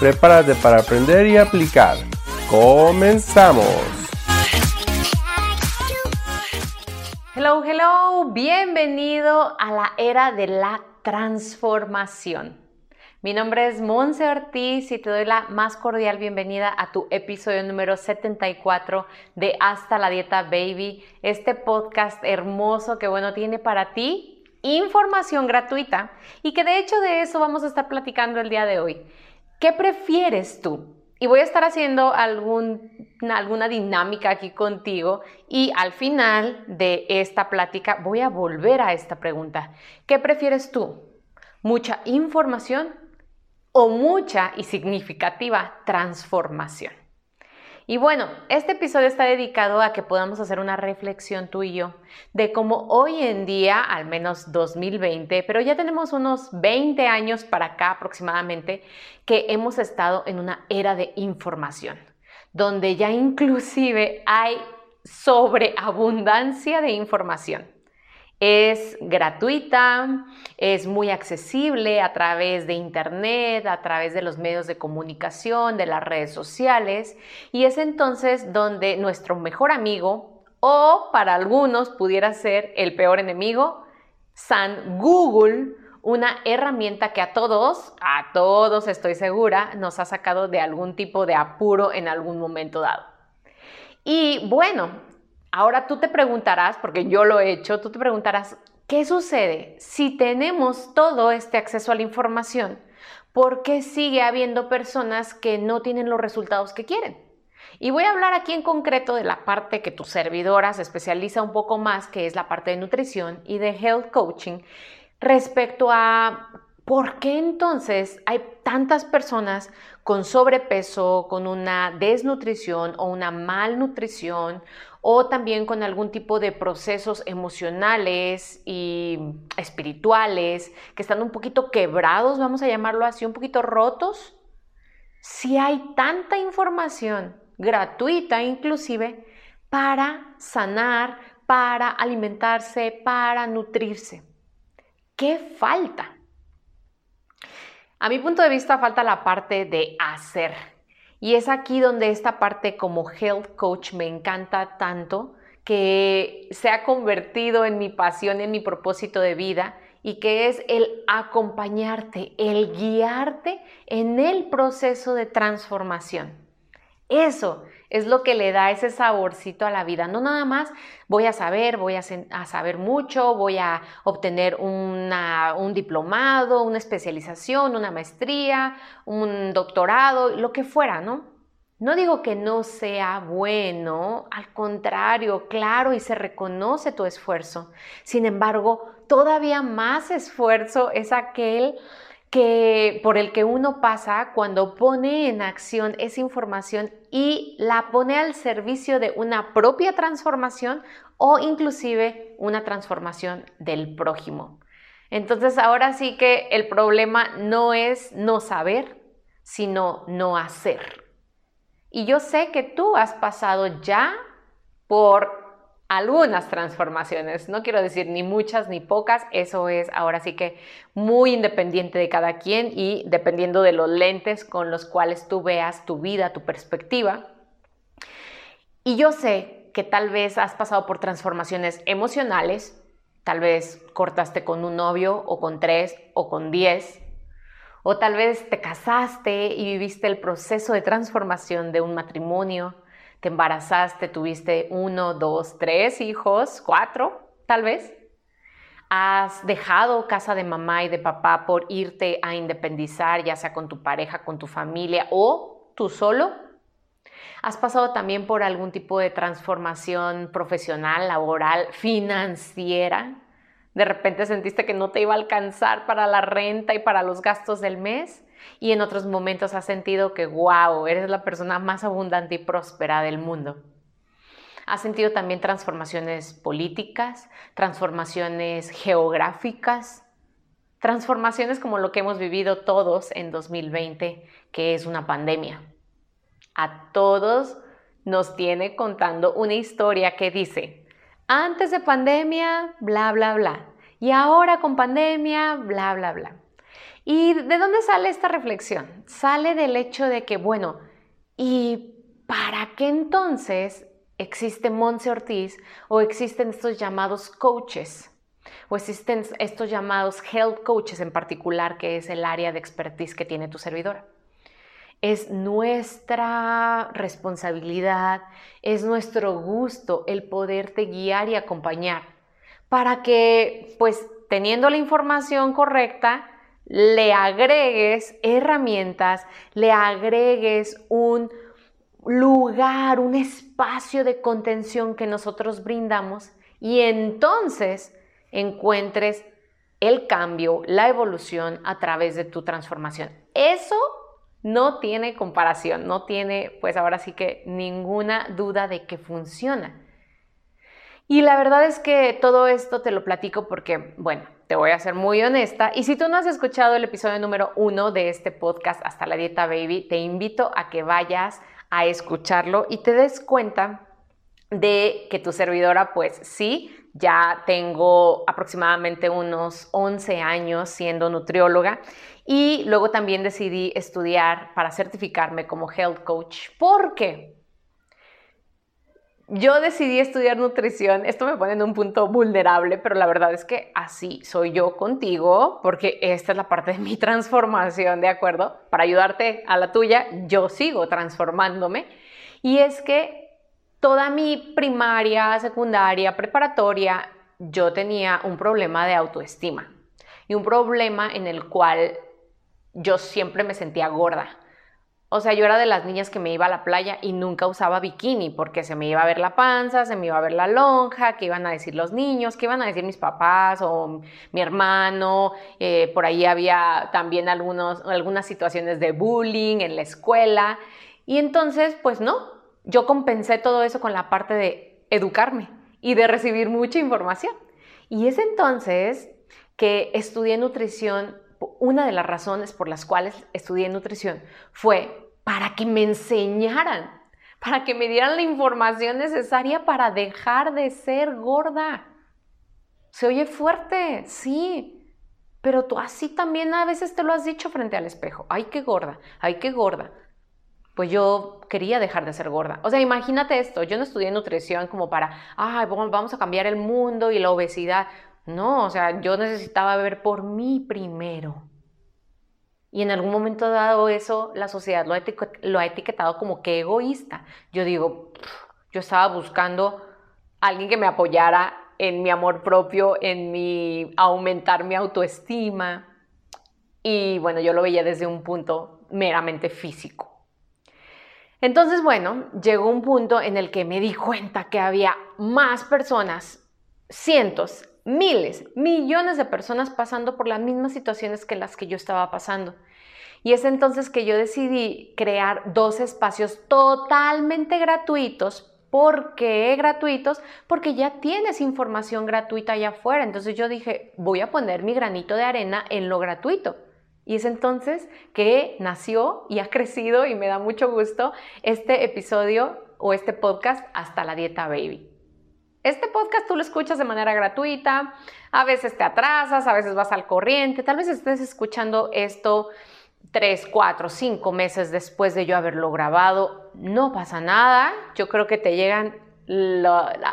Prepárate para aprender y aplicar. ¡Comenzamos! Hello, hello, bienvenido a la era de la transformación. Mi nombre es Monse Ortiz y te doy la más cordial bienvenida a tu episodio número 74 de Hasta la Dieta Baby, este podcast hermoso que bueno tiene para ti información gratuita y que de hecho de eso vamos a estar platicando el día de hoy. ¿Qué prefieres tú? Y voy a estar haciendo alguna dinámica aquí contigo y al final de esta plática voy a volver a esta pregunta. ¿Qué prefieres tú? ¿Mucha información o mucha y significativa transformación. Y bueno, este episodio está dedicado a que podamos hacer una reflexión tú y yo de cómo hoy en día, al menos 2020, pero ya tenemos unos 20 años para acá aproximadamente, que hemos estado en una era de información, donde ya inclusive hay sobreabundancia de información. Es gratuita, es muy accesible a través de Internet, a través de los medios de comunicación, de las redes sociales, y es entonces donde nuestro mejor amigo, o para algunos pudiera ser el peor enemigo, San Google, una herramienta que a todos, a todos estoy segura, nos ha sacado de algún tipo de apuro en algún momento dado. Y bueno, Ahora tú te preguntarás, porque yo lo he hecho, tú te preguntarás, ¿qué sucede si tenemos todo este acceso a la información? ¿Por qué sigue habiendo personas que no tienen los resultados que quieren? Y voy a hablar aquí en concreto de la parte que tu servidora se especializa un poco más, que es la parte de nutrición y de health coaching, respecto a por qué entonces hay tantas personas con sobrepeso, con una desnutrición o una malnutrición o también con algún tipo de procesos emocionales y espirituales que están un poquito quebrados, vamos a llamarlo así, un poquito rotos. Si hay tanta información gratuita inclusive para sanar, para alimentarse, para nutrirse. ¿Qué falta? A mi punto de vista falta la parte de hacer y es aquí donde esta parte como health coach me encanta tanto, que se ha convertido en mi pasión, en mi propósito de vida y que es el acompañarte, el guiarte en el proceso de transformación. Eso es lo que le da ese saborcito a la vida. No nada más voy a saber, voy a, saber mucho, voy a obtener un diplomado, una especialización, una maestría, un doctorado, lo que fuera, ¿no? No digo que no sea bueno, al contrario, claro, y se reconoce tu esfuerzo. Sin embargo, todavía más esfuerzo es aquel que por el que uno pasa cuando pone en acción esa información y la pone al servicio de una propia transformación o inclusive una transformación del prójimo. Entonces ahora sí que el problema no es no saber, sino no hacer. Y yo sé que tú has pasado ya por algunas transformaciones. No quiero decir ni muchas ni pocas, eso es ahora sí que muy independiente de cada quien y dependiendo de los lentes con los cuales tú veas tu vida, tu perspectiva. Y yo sé que tal vez has pasado por transformaciones emocionales, tal vez cortaste con un novio o con tres o con diez, o tal vez te casaste y viviste el proceso de transformación de un matrimonio, te embarazaste, tuviste uno, dos, tres hijos, cuatro, tal vez. Has dejado casa de mamá y de papá por irte a independizar, ya sea con tu pareja, con tu familia o tú solo. Has pasado también por algún tipo de transformación profesional, laboral, financiera. De repente sentiste que no te iba a alcanzar para la renta y para los gastos del mes. Y en otros momentos has sentido que, wow, eres la persona más abundante y próspera del mundo. Has sentido también transformaciones políticas, transformaciones geográficas, transformaciones como lo que hemos vivido todos en 2020, que es una pandemia. A todos nos tiene contando una historia que dice, antes de pandemia, bla, bla, bla, y ahora con pandemia, bla, bla, bla. ¿Y de dónde sale esta reflexión? Sale del hecho de que, bueno, ¿y para qué entonces existe Monse Ortiz o existen estos llamados coaches? O existen estos llamados health coaches en particular, que es el área de expertise que tiene tu servidora es nuestra responsabilidad, es nuestro gusto el poderte guiar y acompañar para que, pues, teniendo la información correcta, le agregues herramientas, le agregues un lugar, un espacio de contención que nosotros brindamos y entonces encuentres el cambio, la evolución a través de tu transformación. Eso no tiene comparación, no tiene pues ahora sí que ninguna duda de que funciona. Y la verdad es que todo esto te lo platico porque, bueno, te voy a ser muy honesta. Y si tú no has escuchado el episodio número uno de este podcast, Hasta la Dieta Baby, te invito a que vayas a escucharlo y te des cuenta de que tu servidora, pues sí, ya tengo aproximadamente unos 11 años siendo nutrióloga y luego también decidí estudiar para certificarme como health coach. ¿Por qué? Yo decidí estudiar nutrición, esto me pone en un punto vulnerable, pero la verdad es que así soy yo contigo, porque esta es la parte de mi transformación, ¿de acuerdo? Para ayudarte a la tuya, yo sigo transformándome. Y es que toda mi primaria, secundaria, preparatoria, yo tenía un problema de autoestima y un problema en el cual yo siempre me sentía gorda. O sea, yo era de las niñas que me iba a la playa y nunca usaba bikini porque se me iba a ver la panza, se me iba a ver la lonja, qué iban a decir los niños, qué iban a decir mis papás o mi hermano. Eh, por ahí había también algunos, algunas situaciones de bullying en la escuela. Y entonces, pues no, yo compensé todo eso con la parte de educarme y de recibir mucha información. Y es entonces que estudié nutrición una de las razones por las cuales estudié nutrición fue para que me enseñaran, para que me dieran la información necesaria para dejar de ser gorda. Se oye fuerte, sí, pero tú así también a veces te lo has dicho frente al espejo. Ay, qué gorda, ay, qué gorda. Pues yo quería dejar de ser gorda. O sea, imagínate esto, yo no estudié nutrición como para, ay, vamos a cambiar el mundo y la obesidad. No, o sea, yo necesitaba ver por mí primero. Y en algún momento dado eso, la sociedad lo ha, etiquetado como que egoísta. Yo digo, yo estaba buscando alguien que me apoyara en mi amor propio, en mi aumentar mi autoestima. Y bueno, yo lo veía desde un punto meramente físico. Entonces, bueno, llegó un punto en el que me di cuenta que había más personas, cientos, miles, millones de personas pasando por las mismas situaciones que las que yo estaba pasando. Y es entonces que yo decidí crear dos espacios totalmente gratuitos. ¿Por qué gratuitos? Porque ya tienes información gratuita allá afuera. Entonces yo dije, voy a poner mi granito de arena en lo gratuito. Y es entonces que nació y ha crecido y me da mucho gusto este episodio o este podcast hasta la dieta baby. Este podcast tú lo escuchas de manera gratuita, a veces te atrasas, a veces vas al corriente, tal vez estés escuchando esto tres, cuatro, cinco meses después de yo haberlo grabado, no pasa nada, yo creo que te llegan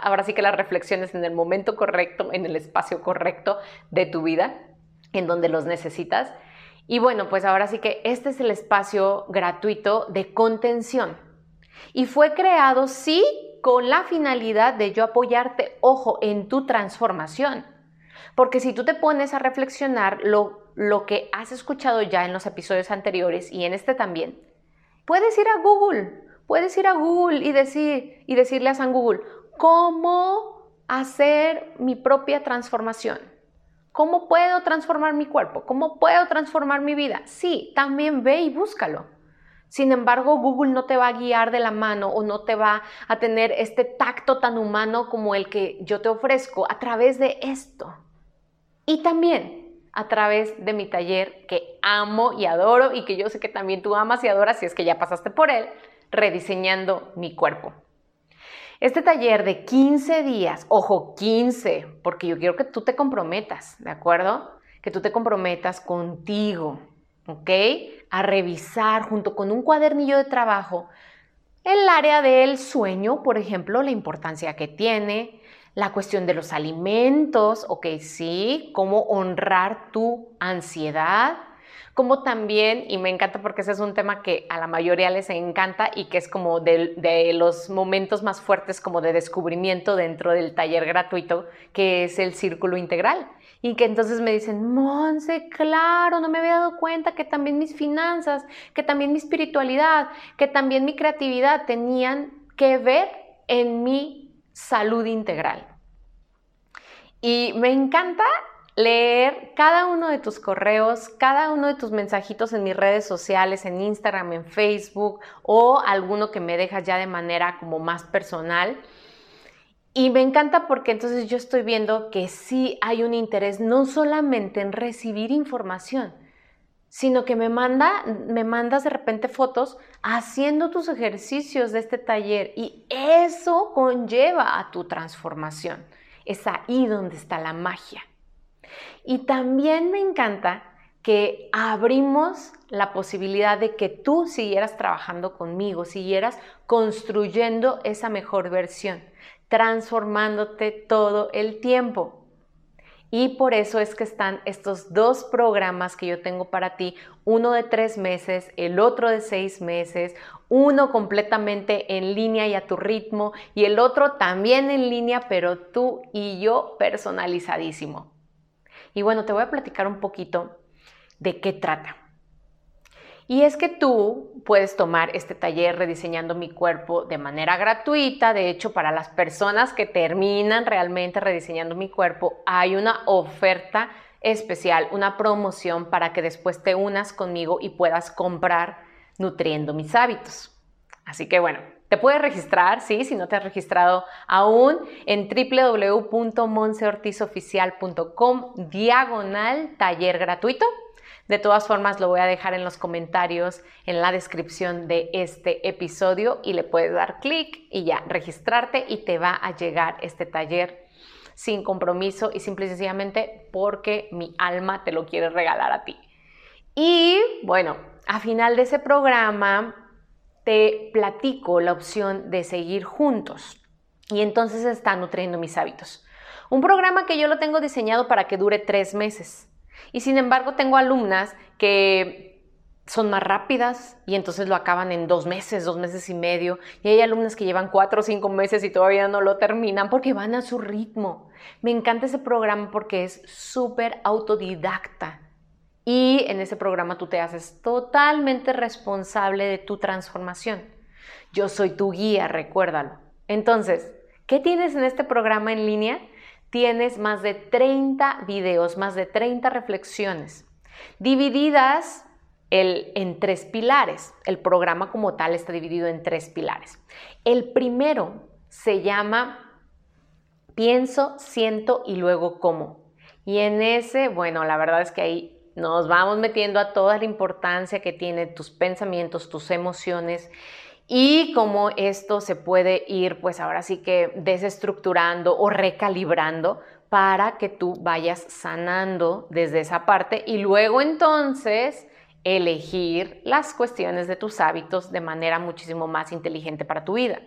ahora sí que las reflexiones en el momento correcto, en el espacio correcto de tu vida, en donde los necesitas. Y bueno, pues ahora sí que este es el espacio gratuito de contención. Y fue creado, sí, con la finalidad de yo apoyarte, ojo, en tu transformación. Porque si tú te pones a reflexionar lo, lo que has escuchado ya en los episodios anteriores y en este también, puedes ir a Google, puedes ir a Google y, decir, y decirle a San Google, ¿cómo hacer mi propia transformación? ¿Cómo puedo transformar mi cuerpo? ¿Cómo puedo transformar mi vida? Sí, también ve y búscalo. Sin embargo, Google no te va a guiar de la mano o no te va a tener este tacto tan humano como el que yo te ofrezco a través de esto. Y también a través de mi taller que amo y adoro y que yo sé que también tú amas y adoras si es que ya pasaste por él, rediseñando mi cuerpo. Este taller de 15 días, ojo, 15, porque yo quiero que tú te comprometas, ¿de acuerdo? Que tú te comprometas contigo, ¿ok? A revisar junto con un cuadernillo de trabajo el área del sueño, por ejemplo, la importancia que tiene, la cuestión de los alimentos, ok, sí, cómo honrar tu ansiedad, como también, y me encanta porque ese es un tema que a la mayoría les encanta y que es como de, los momentos más fuertes como de descubrimiento dentro del taller gratuito, que es el círculo integral. Y que entonces me dicen, Monse, claro, no me había dado cuenta que también mis finanzas, que también mi espiritualidad, que también mi creatividad tenían que ver en mi salud integral. Y me encanta leer cada uno de tus correos, cada uno de tus mensajitos en mis redes sociales, en Instagram, en Facebook o alguno que me dejas ya de manera como más personal. Y me encanta porque entonces yo estoy viendo que sí hay un interés no solamente en recibir información, sino que me, manda, me mandas de repente fotos haciendo tus ejercicios de este taller y eso conlleva a tu transformación. Es ahí donde está la magia. Y también me encanta que abrimos la posibilidad de que tú siguieras trabajando conmigo, siguieras construyendo esa mejor versión, transformándote todo el tiempo. Y por eso es que están estos dos programas que yo tengo para ti, uno de tres meses, el otro de seis meses, uno completamente en línea y a tu ritmo y el otro también en línea, pero tú y yo personalizadísimo. Y bueno, te voy a platicar un poquito de qué trata. Y es que tú puedes tomar este taller rediseñando mi cuerpo de manera gratuita. De hecho, para las personas que terminan realmente rediseñando mi cuerpo, hay una oferta especial, una promoción para que después te unas conmigo y puedas comprar nutriendo mis hábitos. Así que bueno, te puedes registrar, sí, si no te has registrado aún, en www.monseortizoficial.com diagonal taller gratuito. De todas formas, lo voy a dejar en los comentarios, en la descripción de este episodio y le puedes dar clic y ya registrarte y te va a llegar este taller sin compromiso y simple y sencillamente porque mi alma te lo quiere regalar a ti. Y bueno, a final de ese programa te platico la opción de seguir juntos y entonces está nutriendo mis hábitos. Un programa que yo lo tengo diseñado para que dure tres meses y sin embargo tengo alumnas que son más rápidas y entonces lo acaban en dos meses, dos meses y medio. Y hay alumnas que llevan cuatro o cinco meses y todavía no lo terminan porque van a su ritmo. Me encanta ese programa porque es súper autodidacta. Y en ese programa tú te haces totalmente responsable de tu transformación. Yo soy tu guía, recuérdalo. Entonces, ¿qué tienes en este programa en línea? Tienes más de 30 videos, más de 30 reflexiones, divididas en tres pilares. El programa como tal está dividido en tres pilares. El primero se llama pienso, siento y luego cómo. Y en ese, bueno, la verdad es que ahí nos vamos metiendo a toda la importancia que tienen tus pensamientos, tus emociones y cómo esto se puede ir, pues ahora sí que desestructurando o recalibrando para que tú vayas sanando desde esa parte y luego entonces elegir las cuestiones de tus hábitos de manera muchísimo más inteligente para tu vida.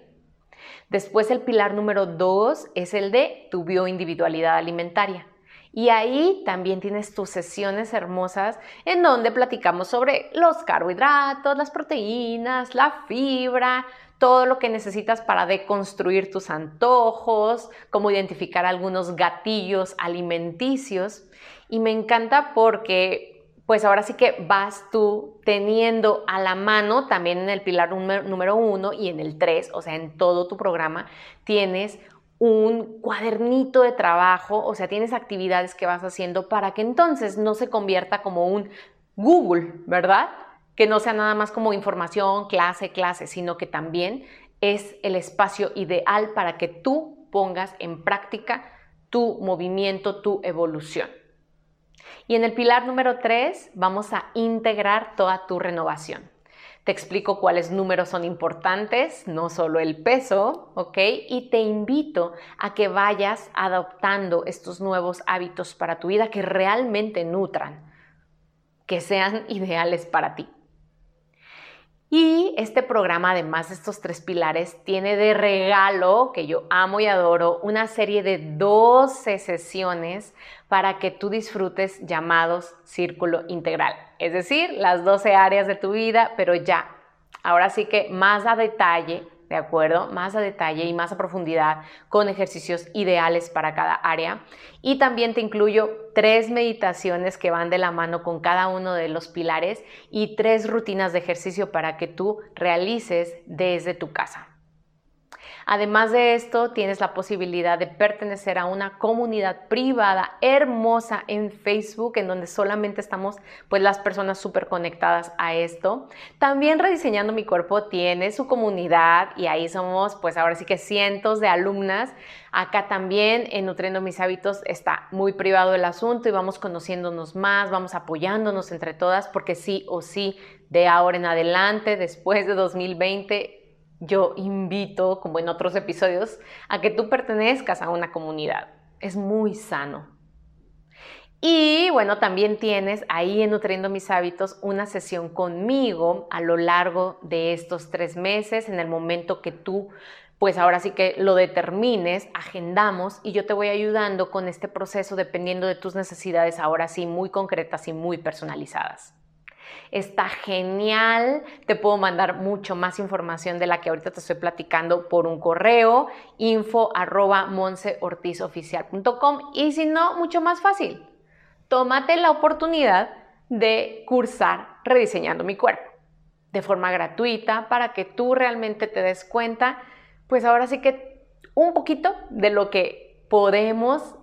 Después el pilar número dos es el de tu bioindividualidad alimentaria. Y ahí también tienes tus sesiones hermosas en donde platicamos sobre los carbohidratos, las proteínas, la fibra, todo lo que necesitas para deconstruir tus antojos, cómo identificar algunos gatillos alimenticios. Y me encanta porque pues ahora sí que vas tú teniendo a la mano también en el pilar número uno y en el tres, o sea, en todo tu programa, tienes un cuadernito de trabajo, o sea, tienes actividades que vas haciendo para que entonces no se convierta como un Google, ¿verdad? Que no sea nada más como información, clase, clase, sino que también es el espacio ideal para que tú pongas en práctica tu movimiento, tu evolución. Y en el pilar número 3 vamos a integrar toda tu renovación. Te explico cuáles números son importantes, no solo el peso, ¿ok? Y te invito a que vayas adoptando estos nuevos hábitos para tu vida que realmente nutran, que sean ideales para ti. Y este programa, además de estos tres pilares, tiene de regalo, que yo amo y adoro, una serie de 12 sesiones para que tú disfrutes llamados círculo integral. Es decir, las 12 áreas de tu vida, pero ya. Ahora sí que más a detalle ¿de acuerdo? Más a detalle y más a profundidad con ejercicios ideales para cada área. Y también te incluyo tres meditaciones que van de la mano con cada uno de los pilares y tres rutinas de ejercicio para que tú realices desde tu casa. Además de esto, tienes la posibilidad de pertenecer a una comunidad privada hermosa en Facebook, en donde solamente estamos pues las personas súper conectadas a esto. También Rediseñando mi cuerpo tiene su comunidad y ahí somos pues ahora sí que cientos de alumnas. Acá también en Nutriendo mis hábitos está muy privado el asunto y vamos conociéndonos más, vamos apoyándonos entre todas porque sí o sí de ahora en adelante, después de 2020, yo invito, como en otros episodios, a que tú pertenezcas a una comunidad. Es muy sano. Y bueno, también tienes ahí en Nutriendo mis hábitos una sesión conmigo a lo largo de estos tres meses, en el momento que tú, pues ahora sí que lo determines, agendamos y yo te voy ayudando con este proceso dependiendo de tus necesidades, ahora sí, muy concretas y muy personalizadas. Está genial. Te puedo mandar mucho más información de la que ahorita te estoy platicando por un correo info arroba y si no, mucho más fácil. Tómate la oportunidad de cursar rediseñando mi cuerpo de forma gratuita para que tú realmente te des cuenta, pues ahora sí que un poquito de lo que podemos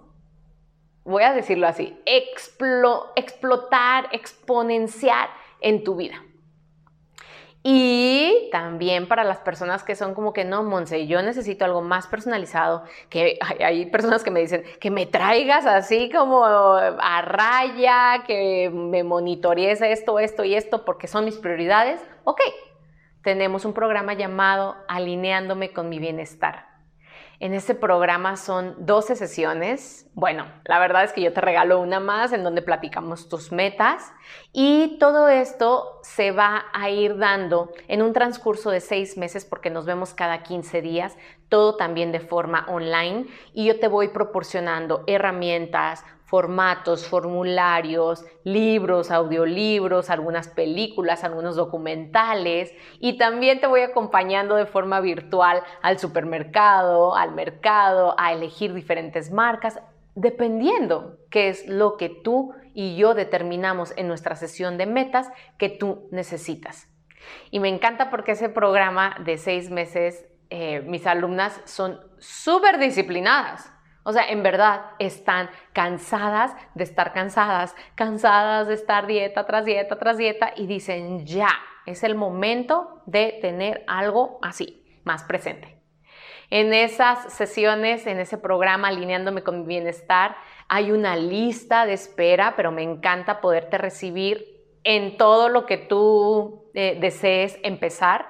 voy a decirlo así, explotar, exponenciar en tu vida. Y también para las personas que son como que no, Monse, yo necesito algo más personalizado, que hay, personas que me dicen que me traigas así como a raya, que me monitorees esto, esto y esto, porque son mis prioridades. Ok, tenemos un programa llamado Alineándome con mi bienestar. En este programa son 12 sesiones. Bueno, la verdad es que yo te regalo una más en donde platicamos tus metas y todo esto se va a ir dando en un transcurso de seis meses porque nos vemos cada 15 días, todo también de forma online y yo te voy proporcionando herramientas, formatos, formularios, libros, audiolibros, algunas películas, algunos documentales y también te voy acompañando de forma virtual al supermercado, al mercado, a elegir diferentes marcas, dependiendo qué es lo que tú y yo determinamos en nuestra sesión de metas que tú necesitas. Y me encanta porque ese programa de seis meses, eh, mis alumnas son súper disciplinadas o sea, en verdad están cansadas de estar cansadas, cansadas de estar dieta tras dieta tras dieta y dicen, ya, es el momento de tener algo así, más presente. En esas sesiones, en ese programa, alineándome con mi bienestar, hay una lista de espera, pero me encanta poderte recibir en todo lo que tú eh, desees empezar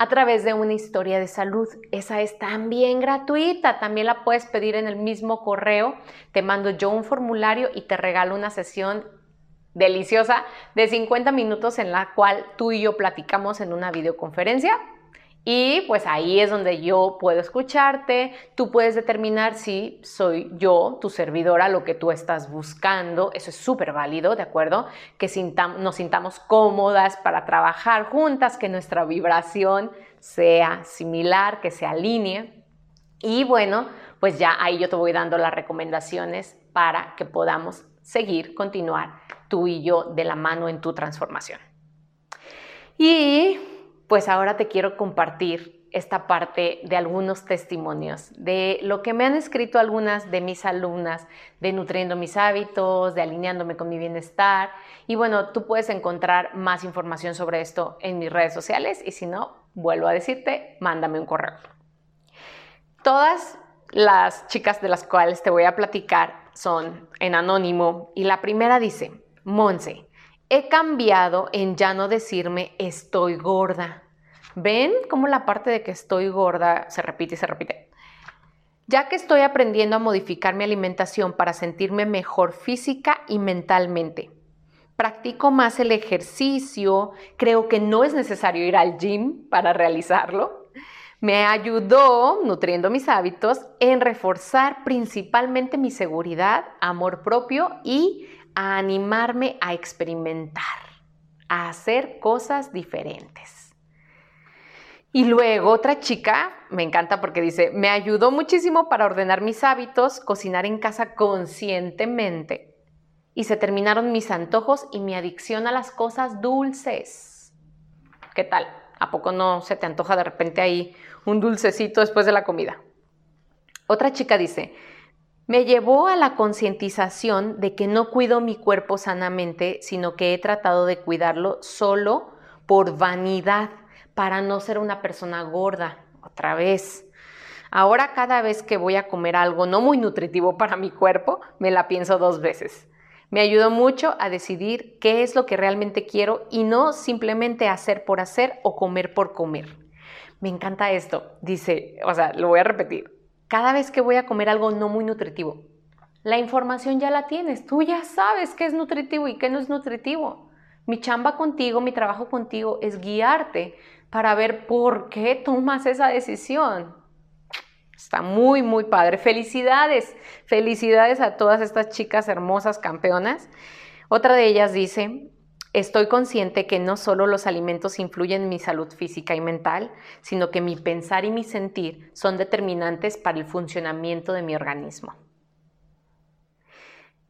a través de una historia de salud. Esa es también gratuita, también la puedes pedir en el mismo correo. Te mando yo un formulario y te regalo una sesión deliciosa de 50 minutos en la cual tú y yo platicamos en una videoconferencia y pues ahí es donde yo puedo escucharte, tú puedes determinar si soy yo, tu servidora, lo que tú estás buscando, eso es súper válido, ¿de acuerdo? Que nos sintamos cómodas para trabajar juntas, que nuestra vibración sea similar, que se alinee. Y bueno, pues ya ahí yo te voy dando las recomendaciones para que podamos seguir, continuar tú y yo de la mano en tu transformación. Y pues ahora te quiero compartir esta parte de algunos testimonios, de lo que me han escrito algunas de mis alumnas, de nutriendo mis hábitos, de alineándome con mi bienestar. Y bueno, tú puedes encontrar más información sobre esto en mis redes sociales y si no, vuelvo a decirte, mándame un correo. Todas las chicas de las cuales te voy a platicar son en anónimo y la primera dice, Monse, he cambiado en ya no decirme estoy gorda ¿Ven cómo la parte de que estoy gorda se repite y se repite? Ya que estoy aprendiendo a modificar mi alimentación para sentirme mejor física y mentalmente. Practico más el ejercicio, creo que no es necesario ir al gym para realizarlo. Me ayudó, nutriendo mis hábitos, en reforzar principalmente mi seguridad, amor propio y a animarme a experimentar, a hacer cosas diferentes. Y luego otra chica, me encanta porque dice, me ayudó muchísimo para ordenar mis hábitos, cocinar en casa conscientemente. Y se terminaron mis antojos y mi adicción a las cosas dulces. ¿Qué tal? ¿A poco no se te antoja de repente ahí un dulcecito después de la comida? Otra chica dice, me llevó a la concientización de que no cuido mi cuerpo sanamente, sino que he tratado de cuidarlo solo por vanidad para no ser una persona gorda, otra vez. Ahora cada vez que voy a comer algo no muy nutritivo para mi cuerpo, me la pienso dos veces. Me ayudó mucho a decidir qué es lo que realmente quiero y no simplemente hacer por hacer o comer por comer. Me encanta esto. Dice, o sea, lo voy a repetir. Cada vez que voy a comer algo no muy nutritivo, la información ya la tienes. Tú ya sabes qué es nutritivo y qué no es nutritivo. Mi chamba contigo, mi trabajo contigo es guiarte para ver por qué tomas esa decisión. Está muy, muy padre. Felicidades, felicidades a todas estas chicas hermosas campeonas. Otra de ellas dice, estoy consciente que no solo los alimentos influyen en mi salud física y mental, sino que mi pensar y mi sentir son determinantes para el funcionamiento de mi organismo.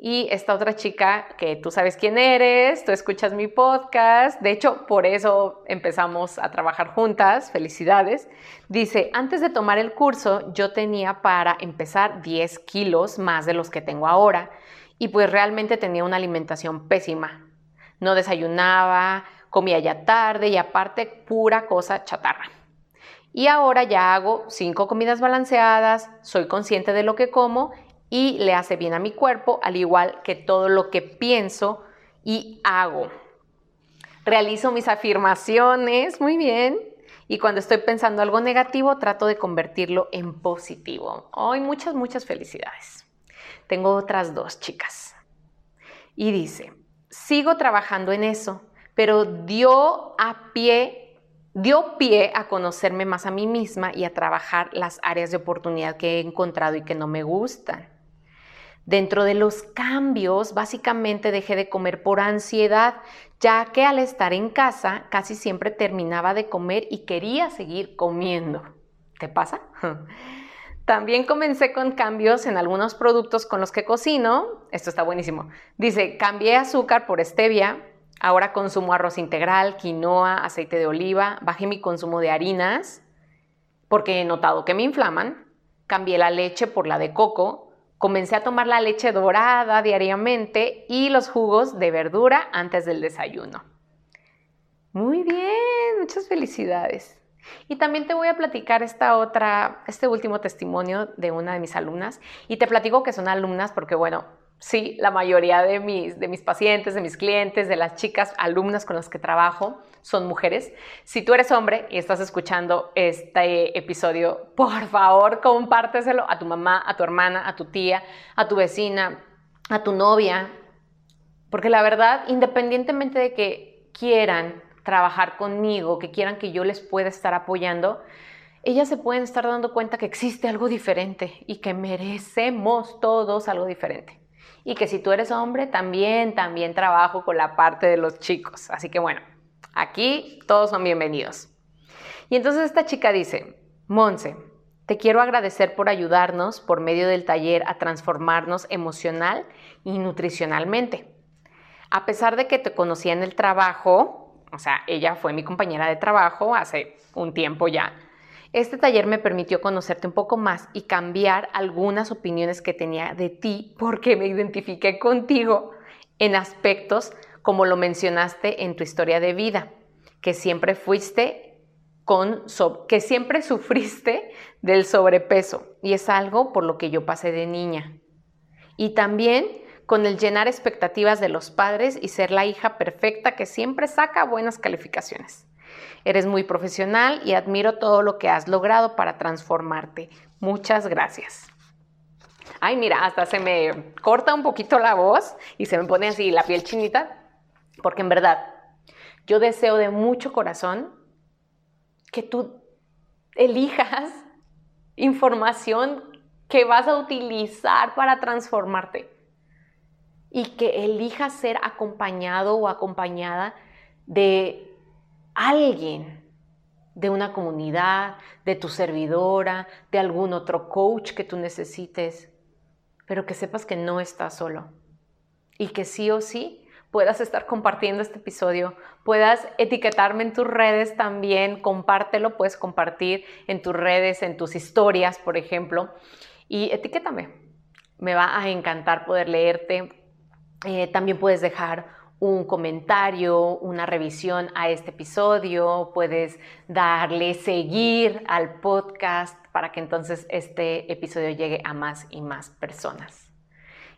Y esta otra chica que tú sabes quién eres, tú escuchas mi podcast, de hecho por eso empezamos a trabajar juntas, felicidades, dice, antes de tomar el curso yo tenía para empezar 10 kilos más de los que tengo ahora y pues realmente tenía una alimentación pésima. No desayunaba, comía ya tarde y aparte pura cosa chatarra. Y ahora ya hago cinco comidas balanceadas, soy consciente de lo que como y le hace bien a mi cuerpo, al igual que todo lo que pienso y hago. Realizo mis afirmaciones, muy bien, y cuando estoy pensando algo negativo, trato de convertirlo en positivo. Hoy muchas, muchas felicidades. Tengo otras dos chicas. Y dice, sigo trabajando en eso, pero dio a pie, dio pie a conocerme más a mí misma y a trabajar las áreas de oportunidad que he encontrado y que no me gustan. Dentro de los cambios, básicamente dejé de comer por ansiedad, ya que al estar en casa casi siempre terminaba de comer y quería seguir comiendo. ¿Te pasa? También comencé con cambios en algunos productos con los que cocino. Esto está buenísimo. Dice, cambié azúcar por stevia. Ahora consumo arroz integral, quinoa, aceite de oliva. Bajé mi consumo de harinas porque he notado que me inflaman. Cambié la leche por la de coco Comencé a tomar la leche dorada diariamente y los jugos de verdura antes del desayuno. Muy bien, muchas felicidades. Y también te voy a platicar esta otra, este último testimonio de una de mis alumnas. Y te platico que son alumnas porque, bueno, sí, la mayoría de mis, de mis pacientes, de mis clientes, de las chicas alumnas con las que trabajo son mujeres. Si tú eres hombre y estás escuchando este episodio, por favor, compárteselo a tu mamá, a tu hermana, a tu tía, a tu vecina, a tu novia. Porque la verdad, independientemente de que quieran trabajar conmigo, que quieran que yo les pueda estar apoyando, ellas se pueden estar dando cuenta que existe algo diferente y que merecemos todos algo diferente y que si tú eres hombre, también, también trabajo con la parte de los chicos. Así que bueno, aquí todos son bienvenidos. Y entonces esta chica dice, Monse, te quiero agradecer por ayudarnos por medio del taller a transformarnos emocional y nutricionalmente. A pesar de que te conocía en el trabajo, o sea, ella fue mi compañera de trabajo hace un tiempo ya, Este taller me permitió conocerte un poco más y cambiar algunas opiniones que tenía de ti porque me identifiqué contigo en aspectos como lo mencionaste en tu historia de vida, que siempre fuiste con que siempre sufriste del sobrepeso y es algo por lo que yo pasé de niña. Y también con el llenar expectativas de los padres y ser la hija perfecta que siempre saca buenas calificaciones. Eres muy profesional y admiro todo lo que has logrado para transformarte. Muchas gracias. Ay, mira, hasta se me corta un poquito la voz y se me pone así la piel chinita, porque en verdad, yo deseo de mucho corazón que tú elijas información que vas a utilizar para transformarte y que elijas ser acompañado o acompañada de alguien de una comunidad, de tu servidora, de algún otro coach que tú necesites, pero que sepas que no estás solo y que sí o sí puedas estar compartiendo este episodio, puedas etiquetarme en tus redes también, compártelo, puedes compartir en tus redes, en tus historias, por ejemplo, y etiquétame. Me va a encantar poder leerte. Eh, también puedes dejar un comentario, una revisión a este episodio, puedes darle seguir al podcast para que entonces este episodio llegue a más y más personas.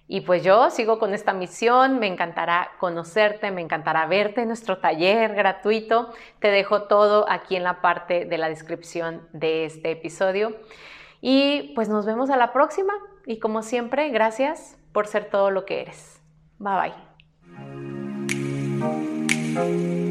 Y pues yo sigo con esta misión, me encantará conocerte, me encantará verte en nuestro taller gratuito. Te dejo todo aquí en la parte de la descripción de este episodio. Y pues nos vemos a la próxima y como siempre, gracias por ser todo lo que eres. Bye bye.